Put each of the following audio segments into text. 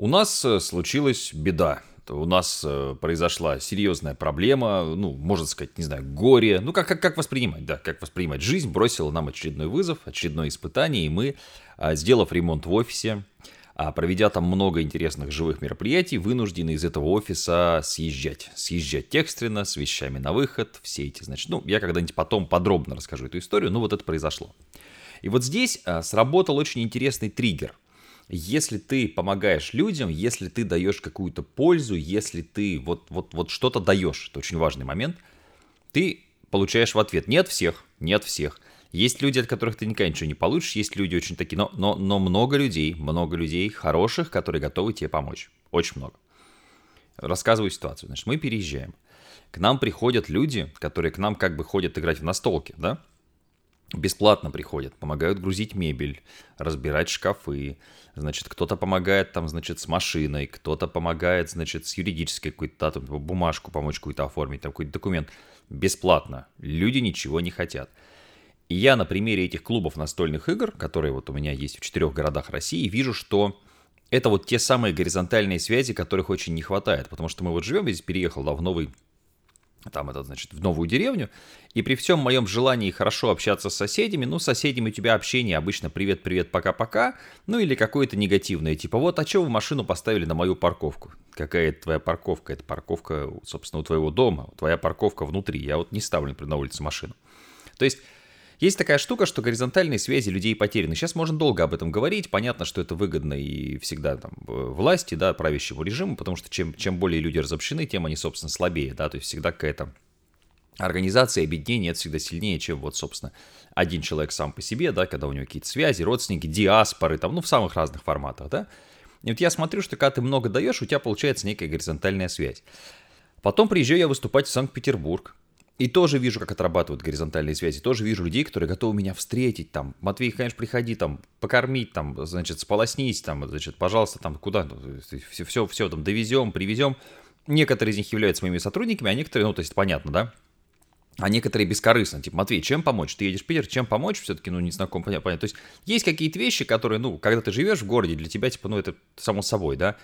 У нас э, случилась беда. У нас э, произошла серьезная проблема, ну, можно сказать, не знаю, горе. Ну, как, как, как воспринимать, да, как воспринимать. Жизнь бросила нам очередной вызов, очередное испытание, и мы, а, сделав ремонт в офисе, а проведя там много интересных живых мероприятий, вынуждены из этого офиса съезжать. Съезжать экстренно, с вещами на выход, все эти, значит, ну, я когда-нибудь потом подробно расскажу эту историю, но вот это произошло. И вот здесь а, сработал очень интересный триггер. Если ты помогаешь людям, если ты даешь какую-то пользу, если ты вот, вот, вот что-то даешь, это очень важный момент, ты получаешь в ответ. Не от всех, не от всех. Есть люди, от которых ты никогда ничего не получишь, есть люди очень такие, но, но, но много людей, много людей хороших, которые готовы тебе помочь. Очень много. Рассказываю ситуацию. Значит, мы переезжаем. К нам приходят люди, которые к нам как бы ходят играть в настолки, да? Бесплатно приходят, помогают грузить мебель, разбирать шкафы, значит, кто-то помогает там, значит, с машиной, кто-то помогает, значит, с юридической какой-то, там, бумажку помочь какую-то оформить, там, какой-то документ. Бесплатно. Люди ничего не хотят. И я на примере этих клубов настольных игр, которые вот у меня есть в четырех городах России, вижу, что это вот те самые горизонтальные связи, которых очень не хватает. Потому что мы вот живем, здесь переехал да, в новый, там это значит, в новую деревню, и при всем моем желании хорошо общаться с соседями, ну, с соседями у тебя общение обычно привет-привет, пока-пока, ну, или какое-то негативное, типа, вот, а что вы машину поставили на мою парковку? Какая это твоя парковка? Это парковка, собственно, у твоего дома, твоя парковка внутри. Я вот не ставлю, например, на улице машину. То есть есть такая штука, что горизонтальные связи людей потеряны. Сейчас можно долго об этом говорить. Понятно, что это выгодно и всегда там власти, да, правящему режиму, потому что чем, чем более люди разобщены, тем они, собственно, слабее, да, то есть всегда какая-то организация, объединение, это всегда сильнее, чем вот, собственно, один человек сам по себе, да, когда у него какие-то связи, родственники, диаспоры, там, ну, в самых разных форматах, да. И вот я смотрю, что когда ты много даешь, у тебя получается некая горизонтальная связь. Потом приезжаю я выступать в Санкт-Петербург. И тоже вижу, как отрабатывают горизонтальные связи. Тоже вижу людей, которые готовы меня встретить. Там, Матвей, конечно, приходи, там, покормить, там, значит, сполоснись, там, значит, пожалуйста, там, куда, все, все, все там, довезем, привезем. Некоторые из них являются моими сотрудниками, а некоторые, ну, то есть, понятно, да? А некоторые бескорыстно, типа, Матвей, чем помочь? Ты едешь в Питер, чем помочь? Все-таки, ну, не знаком, понятно, понятно. То есть, есть какие-то вещи, которые, ну, когда ты живешь в городе, для тебя, типа, ну, это само собой, да?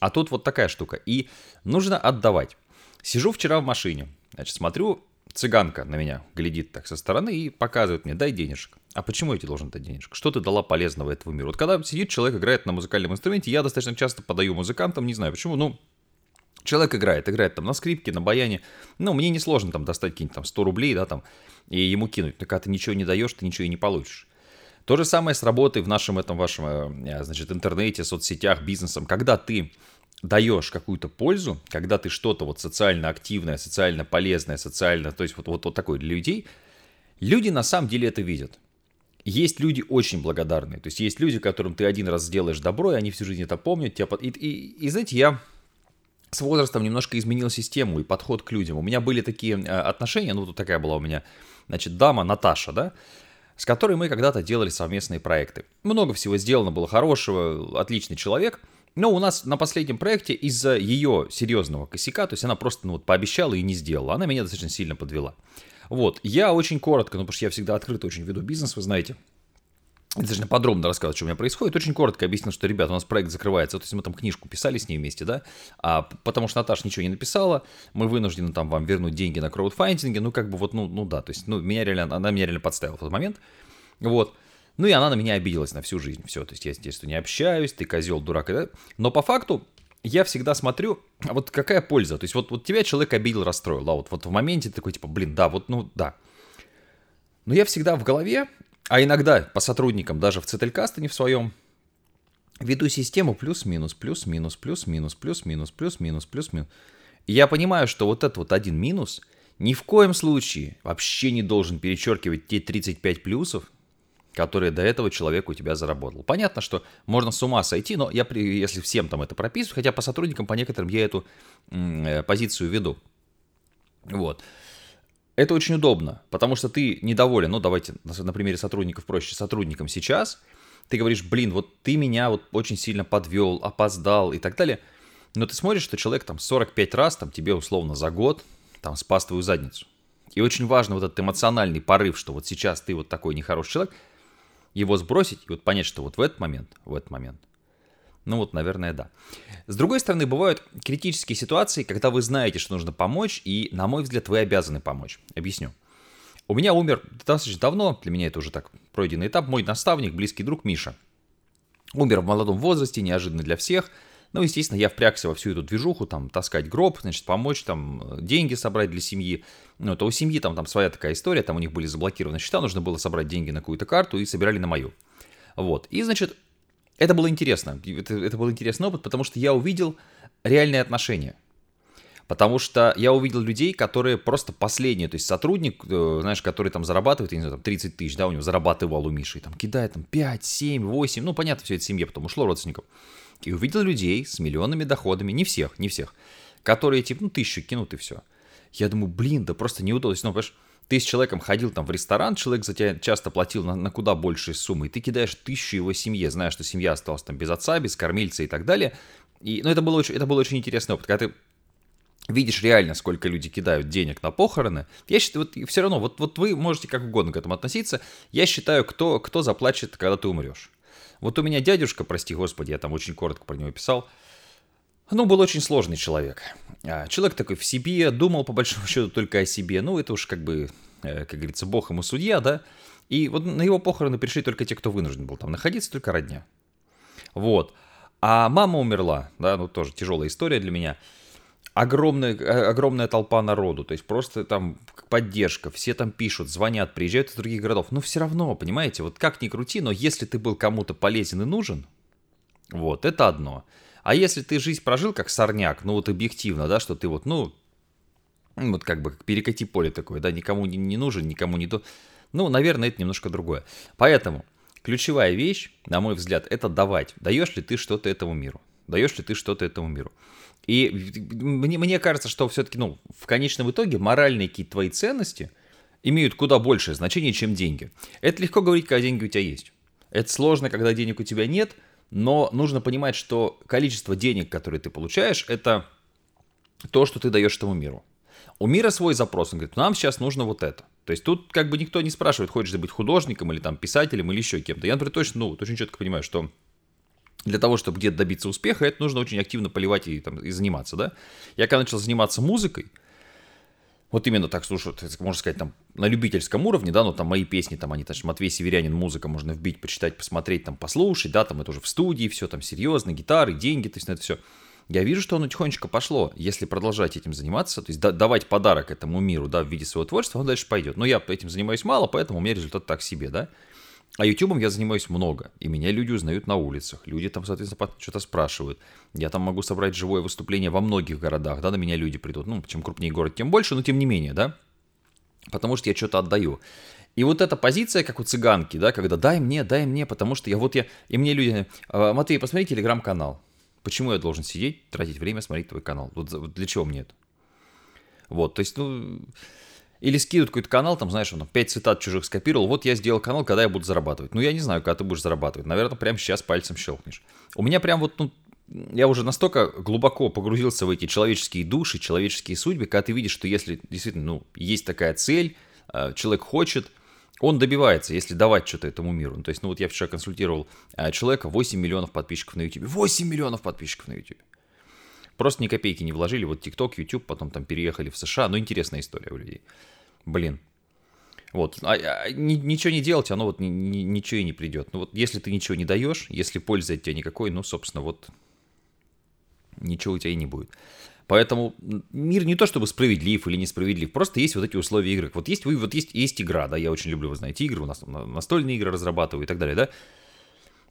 А тут вот такая штука. И нужно отдавать. Сижу вчера в машине, значит, смотрю цыганка на меня глядит так со стороны и показывает мне, дай денежек. А почему я тебе должен дать денежек? Что ты дала полезного этому миру? Вот когда сидит человек, играет на музыкальном инструменте, я достаточно часто подаю музыкантам, не знаю почему, ну, человек играет, играет там на скрипке, на баяне, ну, мне несложно там достать какие-нибудь там 100 рублей, да, там, и ему кинуть, но когда ты ничего не даешь, ты ничего и не получишь. То же самое с работой в нашем этом вашем, э, значит, интернете, соцсетях, бизнесом. Когда ты даешь какую-то пользу, когда ты что-то вот социально активное, социально полезное, социально, то есть вот, вот, вот такое для людей, люди на самом деле это видят. Есть люди очень благодарные, то есть есть люди, которым ты один раз сделаешь добро, и они всю жизнь это помнят. Тебя, и, и, и знаете, я с возрастом немножко изменил систему и подход к людям. У меня были такие э, отношения, ну, тут такая была у меня, значит, дама Наташа, да, с которой мы когда-то делали совместные проекты. Много всего сделано было хорошего, отличный человек – но у нас на последнем проекте из-за ее серьезного косяка, то есть она просто ну, вот, пообещала и не сделала, она меня достаточно сильно подвела. Вот, я очень коротко, ну потому что я всегда открыто очень веду бизнес, вы знаете, достаточно подробно рассказывать, что у меня происходит. Очень коротко объяснил, что, ребята, у нас проект закрывается. То есть мы там книжку писали с ней вместе, да, а потому что Наташа ничего не написала, мы вынуждены там вам вернуть деньги на краудфандинге, ну, как бы вот, ну, ну да, то есть, ну, меня реально, она меня реально подставила в тот момент, вот. Ну и она на меня обиделась на всю жизнь. Все, то есть я здесь не общаюсь, ты козел, дурак. Но по факту я всегда смотрю, а вот какая польза. То есть вот, вот тебя человек обидел, расстроил. Да, вот, вот в моменте такой типа, блин, да, вот, ну да. Но я всегда в голове, а иногда по сотрудникам, даже в Цетелькасте не в своем, веду систему плюс-минус, плюс-минус, плюс-минус, плюс-минус, плюс-минус, плюс-минус. И я понимаю, что вот этот вот один минус ни в коем случае вообще не должен перечеркивать те 35 плюсов, который до этого человек у тебя заработал. Понятно, что можно с ума сойти, но я, если всем там это прописываю, хотя по сотрудникам, по некоторым я эту э, позицию веду. Вот. Это очень удобно, потому что ты недоволен, ну давайте на примере сотрудников проще, сотрудникам сейчас, ты говоришь, блин, вот ты меня вот очень сильно подвел, опоздал и так далее, но ты смотришь, что человек там 45 раз, там тебе условно за год, там спас твою задницу. И очень важно вот этот эмоциональный порыв, что вот сейчас ты вот такой нехороший человек – его сбросить и вот понять, что вот в этот момент, в этот момент Ну вот, наверное, да. С другой стороны, бывают критические ситуации, когда вы знаете, что нужно помочь, и, на мой взгляд, вы обязаны помочь. Объясню. У меня умер достаточно давно, для меня это уже так пройденный этап, мой наставник, близкий друг Миша. Умер в молодом возрасте, неожиданно для всех. Ну, естественно, я впрягся во всю эту движуху, там, таскать гроб, значит, помочь, там, деньги собрать для семьи. Ну, то у семьи там, там своя такая история, там у них были заблокированы счета, нужно было собрать деньги на какую-то карту и собирали на мою. Вот. И, значит, это было интересно. Это, это был интересный опыт, потому что я увидел реальные отношения. Потому что я увидел людей, которые просто последние, то есть сотрудник, э, знаешь, который там зарабатывает, я не знаю, там 30 тысяч, да, у него зарабатывал у Миши, и там кидает там 5, 7, 8, ну, понятно, все это семье, потом ушло родственников. И увидел людей с миллионными доходами, не всех, не всех, которые типа, ну, тысячу кинут и все. Я думаю, блин, да просто неудобно. Ну, понимаешь, ты с человеком ходил там в ресторан, человек за тебя часто платил на, на куда большие суммы, и ты кидаешь тысячу его семье, зная, что семья осталась там без отца, без кормильца и так далее. И, ну, это было очень, это был очень интересный опыт, когда ты видишь реально, сколько люди кидают денег на похороны, я считаю, вот все равно, вот, вот вы можете как угодно к этому относиться, я считаю, кто, кто заплачет, когда ты умрешь. Вот у меня дядюшка, прости господи, я там очень коротко про него писал, ну, был очень сложный человек. А, человек такой в себе, думал по большому счету только о себе. Ну, это уж как бы, э, как говорится, бог ему судья, да. И вот на его похороны пришли только те, кто вынужден был там находиться, только родня. Вот. А мама умерла, да, ну тоже тяжелая история для меня огромная, э, огромная толпа народу, то есть просто там поддержка, все там пишут, звонят, приезжают из других городов, но все равно, понимаете, вот как ни крути, но если ты был кому-то полезен и нужен, вот, это одно. А если ты жизнь прожил как сорняк, ну вот объективно, да, что ты вот, ну, вот как бы перекати поле такое, да, никому не, не нужен, никому не то, ну, наверное, это немножко другое. Поэтому ключевая вещь, на мой взгляд, это давать. Даешь ли ты что-то этому миру? Даешь ли ты что-то этому миру? И мне, мне кажется, что все-таки, ну, в конечном итоге моральные какие-то твои ценности имеют куда большее значение, чем деньги. Это легко говорить, когда деньги у тебя есть. Это сложно, когда денег у тебя нет, но нужно понимать, что количество денег, которые ты получаешь, это то, что ты даешь этому миру. У мира свой запрос, он говорит, нам сейчас нужно вот это. То есть тут как бы никто не спрашивает, хочешь ты быть художником или там писателем или еще кем-то. Я, например, точно, ну, очень четко понимаю, что для того, чтобы где-то добиться успеха, это нужно очень активно поливать и, там, и заниматься, да. Я когда начал заниматься музыкой, вот именно так, слушай, можно сказать, там, на любительском уровне, да, но там мои песни, там, они, там, Матвей Северянин, музыка, можно вбить, почитать, посмотреть, там, послушать, да, там, это уже в студии, все там серьезно, гитары, деньги, то есть на это все. Я вижу, что оно тихонечко пошло. Если продолжать этим заниматься, то есть давать подарок этому миру, да, в виде своего творчества, он дальше пойдет. Но я этим занимаюсь мало, поэтому у меня результат так себе, да. А ютубом я занимаюсь много, и меня люди узнают на улицах. Люди там, соответственно, что-то спрашивают. Я там могу собрать живое выступление во многих городах, да, на меня люди придут. Ну, чем крупнее город, тем больше, но тем не менее, да. Потому что я что-то отдаю. И вот эта позиция, как у цыганки, да, когда дай мне, дай мне, потому что я вот я... И мне люди, «А, Матвей, посмотри телеграм-канал. Почему я должен сидеть, тратить время, смотреть твой канал? Вот, вот для чего мне это? Вот, то есть, ну... Или скидывают какой-то канал, там, знаешь, он 5 цитат чужих скопировал, вот я сделал канал, когда я буду зарабатывать. Ну, я не знаю, когда ты будешь зарабатывать. Наверное, прямо сейчас пальцем щелкнешь. У меня прям вот, ну, я уже настолько глубоко погрузился в эти человеческие души, человеческие судьбы, когда ты видишь, что если действительно, ну, есть такая цель, э, человек хочет, он добивается, если давать что-то этому миру. Ну, то есть, ну вот я вчера консультировал э, человека, 8 миллионов подписчиков на YouTube. 8 миллионов подписчиков на YouTube. Просто ни копейки не вложили. Вот TikTok, YouTube, потом там переехали в США. Ну, интересная история у людей. Блин. Вот. А, а, ни, ничего не делать, оно вот ни, ни, ничего и не придет. Ну вот если ты ничего не даешь, если пользы от тебя никакой, ну, собственно, вот ничего у тебя и не будет. Поэтому мир не то чтобы справедлив или несправедлив, просто есть вот эти условия игры. Вот есть, вот есть, есть игра, да, я очень люблю, вы знаете, игры, у нас настольные игры разрабатываю и так далее, да.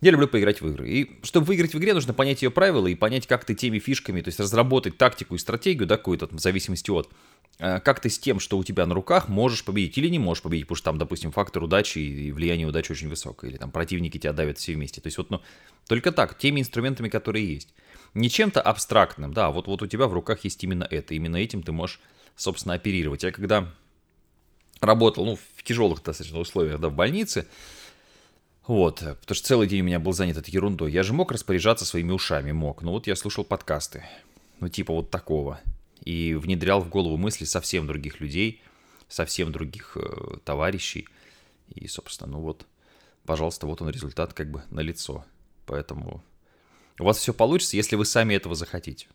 Я люблю поиграть в игры. И чтобы выиграть в игре, нужно понять ее правила и понять, как ты теми фишками, то есть разработать тактику и стратегию, да, какую-то в зависимости от, э, как ты с тем, что у тебя на руках, можешь победить или не можешь победить, потому что там, допустим, фактор удачи и влияние удачи очень высокое, или там противники тебя давят все вместе. То есть вот, ну, только так, теми инструментами, которые есть. Не чем-то абстрактным, да, вот, вот у тебя в руках есть именно это, именно этим ты можешь, собственно, оперировать. Я когда работал, ну, в тяжелых достаточно условиях, да, в больнице, вот, потому что целый день у меня был занят этой ерундой. Я же мог распоряжаться своими ушами, мог. Но вот я слушал подкасты, ну типа вот такого. И внедрял в голову мысли совсем других людей, совсем других э, товарищей. И, собственно, ну вот, пожалуйста, вот он результат как бы на лицо. Поэтому У вас все получится, если вы сами этого захотите.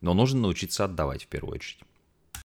Но нужно научиться отдавать в первую очередь.